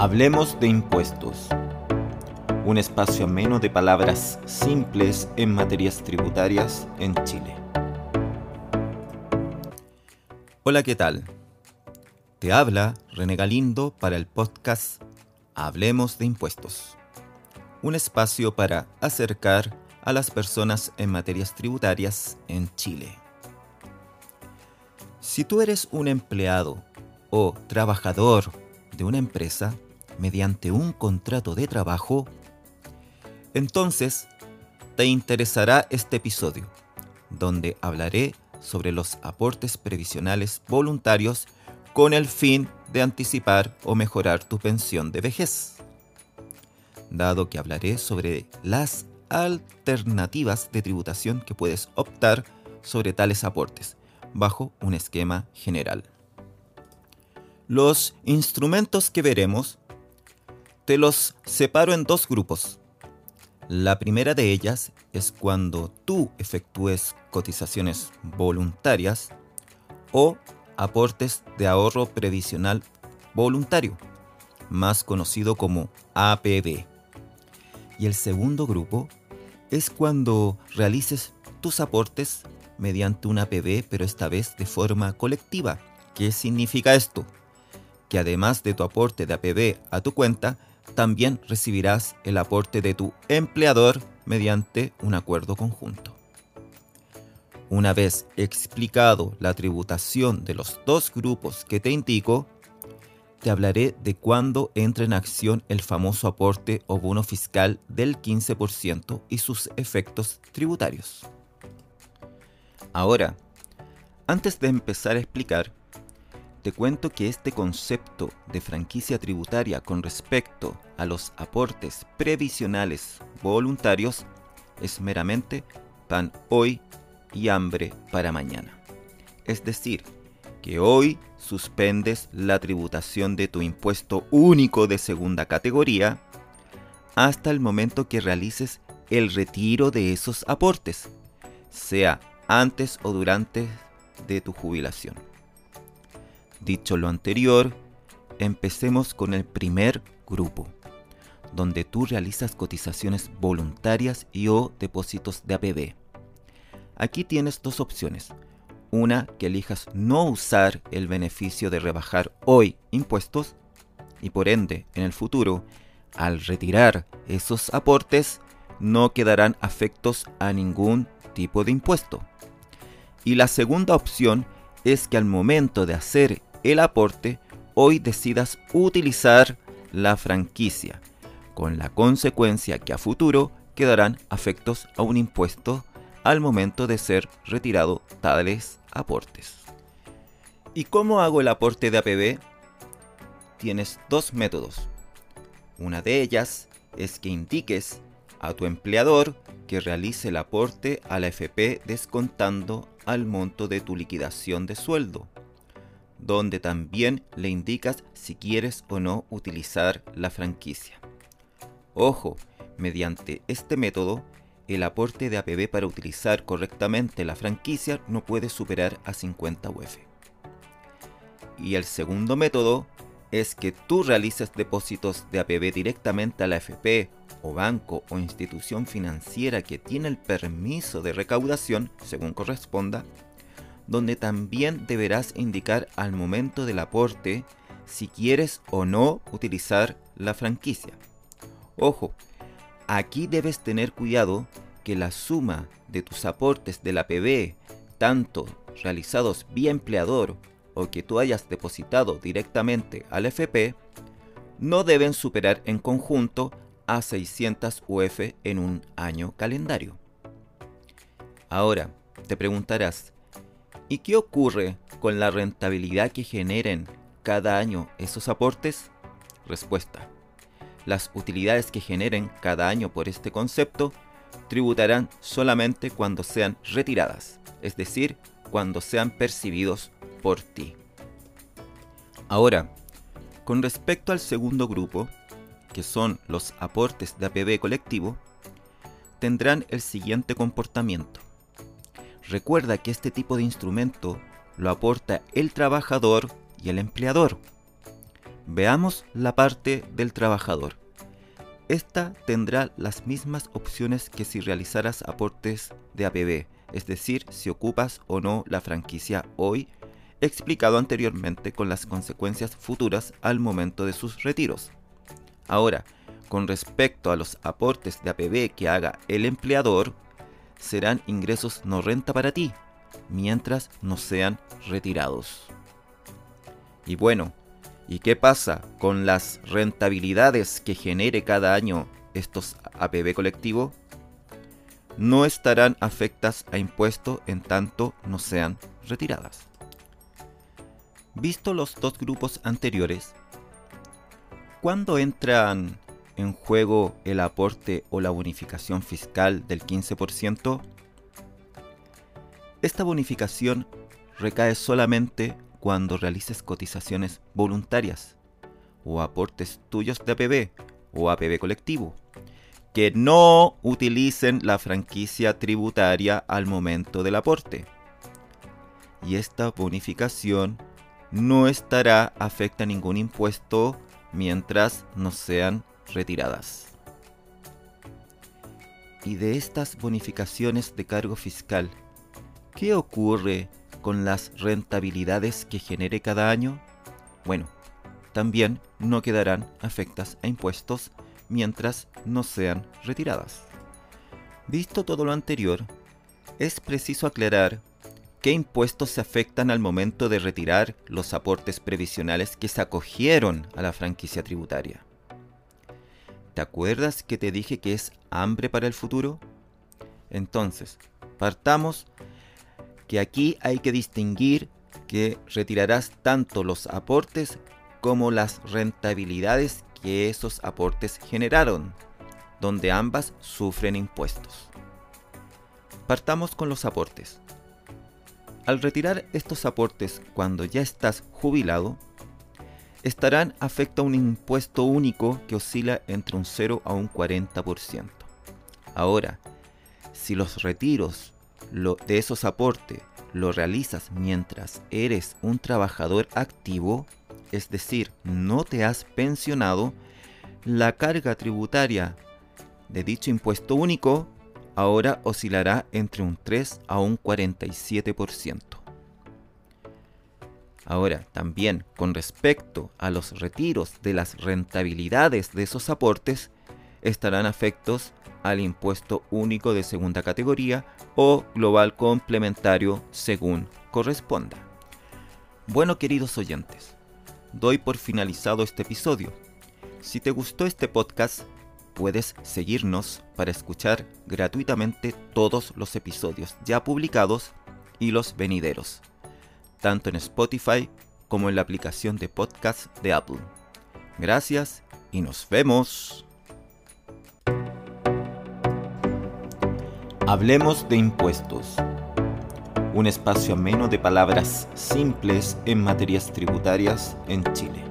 Hablemos de impuestos. Un espacio ameno de palabras simples en materias tributarias en Chile. Hola, ¿qué tal? Te habla René Galindo para el podcast Hablemos de impuestos. Un espacio para acercar a las personas en materias tributarias en Chile. Si tú eres un empleado o trabajador de una empresa mediante un contrato de trabajo, entonces te interesará este episodio, donde hablaré sobre los aportes previsionales voluntarios con el fin de anticipar o mejorar tu pensión de vejez. Dado que hablaré sobre las alternativas de tributación que puedes optar sobre tales aportes, bajo un esquema general. Los instrumentos que veremos te los separo en dos grupos. La primera de ellas es cuando tú efectúes cotizaciones voluntarias o aportes de ahorro previsional voluntario, más conocido como APB. Y el segundo grupo es cuando realices tus aportes mediante una APB, pero esta vez de forma colectiva. ¿Qué significa esto? Que además de tu aporte de APB a tu cuenta, también recibirás el aporte de tu empleador mediante un acuerdo conjunto. Una vez explicado la tributación de los dos grupos que te indico, te hablaré de cuándo entra en acción el famoso aporte o bono fiscal del 15% y sus efectos tributarios. Ahora, antes de empezar a explicar, te cuento que este concepto de franquicia tributaria con respecto a los aportes previsionales voluntarios es meramente pan hoy y hambre para mañana. Es decir, que hoy suspendes la tributación de tu impuesto único de segunda categoría hasta el momento que realices el retiro de esos aportes, sea antes o durante de tu jubilación. Dicho lo anterior, empecemos con el primer grupo, donde tú realizas cotizaciones voluntarias y o depósitos de APB. Aquí tienes dos opciones. Una, que elijas no usar el beneficio de rebajar hoy impuestos y por ende en el futuro, al retirar esos aportes, no quedarán afectos a ningún tipo de impuesto. Y la segunda opción es que al momento de hacer el aporte, hoy decidas utilizar la franquicia, con la consecuencia que a futuro quedarán afectos a un impuesto al momento de ser retirado tales aportes. ¿Y cómo hago el aporte de APB? Tienes dos métodos. Una de ellas es que indiques a tu empleador que realice el aporte a la FP descontando al monto de tu liquidación de sueldo, donde también le indicas si quieres o no utilizar la franquicia. Ojo, mediante este método, el aporte de APB para utilizar correctamente la franquicia no puede superar a 50 UF. Y el segundo método es que tú realices depósitos de APB directamente a la FP o banco o institución financiera que tiene el permiso de recaudación, según corresponda, donde también deberás indicar al momento del aporte si quieres o no utilizar la franquicia. Ojo, aquí debes tener cuidado que la suma de tus aportes de la PB, tanto realizados vía empleador o que tú hayas depositado directamente al FP, no deben superar en conjunto a 600 UF en un año calendario. Ahora, te preguntarás, ¿y qué ocurre con la rentabilidad que generen cada año esos aportes? Respuesta. Las utilidades que generen cada año por este concepto tributarán solamente cuando sean retiradas, es decir, cuando sean percibidos por ti. Ahora, con respecto al segundo grupo, que son los aportes de APB colectivo, tendrán el siguiente comportamiento. Recuerda que este tipo de instrumento lo aporta el trabajador y el empleador. Veamos la parte del trabajador. Esta tendrá las mismas opciones que si realizaras aportes de APB, es decir, si ocupas o no la franquicia hoy, explicado anteriormente con las consecuencias futuras al momento de sus retiros. Ahora, con respecto a los aportes de APB que haga el empleador, serán ingresos no renta para ti, mientras no sean retirados. Y bueno, ¿Y qué pasa con las rentabilidades que genere cada año estos APB colectivo? No estarán afectas a impuesto en tanto no sean retiradas. Visto los dos grupos anteriores, ¿cuándo entran en juego el aporte o la bonificación fiscal del 15%? Esta bonificación recae solamente cuando realices cotizaciones voluntarias o aportes tuyos de APB o APB colectivo que no utilicen la franquicia tributaria al momento del aporte. Y esta bonificación no estará afecta a ningún impuesto mientras no sean retiradas. Y de estas bonificaciones de cargo fiscal, ¿qué ocurre con las rentabilidades que genere cada año, bueno, también no quedarán afectas a impuestos mientras no sean retiradas. Visto todo lo anterior, es preciso aclarar qué impuestos se afectan al momento de retirar los aportes previsionales que se acogieron a la franquicia tributaria. ¿Te acuerdas que te dije que es hambre para el futuro? Entonces, partamos que aquí hay que distinguir que retirarás tanto los aportes como las rentabilidades que esos aportes generaron, donde ambas sufren impuestos. Partamos con los aportes. Al retirar estos aportes cuando ya estás jubilado, estarán afecto a un impuesto único que oscila entre un 0 a un 40%. Ahora, si los retiros de esos aportes lo realizas mientras eres un trabajador activo, es decir, no te has pensionado, la carga tributaria de dicho impuesto único ahora oscilará entre un 3 a un 47%. Ahora, también con respecto a los retiros de las rentabilidades de esos aportes, estarán afectos al impuesto único de segunda categoría o global complementario según corresponda. Bueno queridos oyentes, doy por finalizado este episodio. Si te gustó este podcast, puedes seguirnos para escuchar gratuitamente todos los episodios ya publicados y los venideros, tanto en Spotify como en la aplicación de podcast de Apple. Gracias y nos vemos. Hablemos de impuestos. Un espacio ameno de palabras simples en materias tributarias en Chile.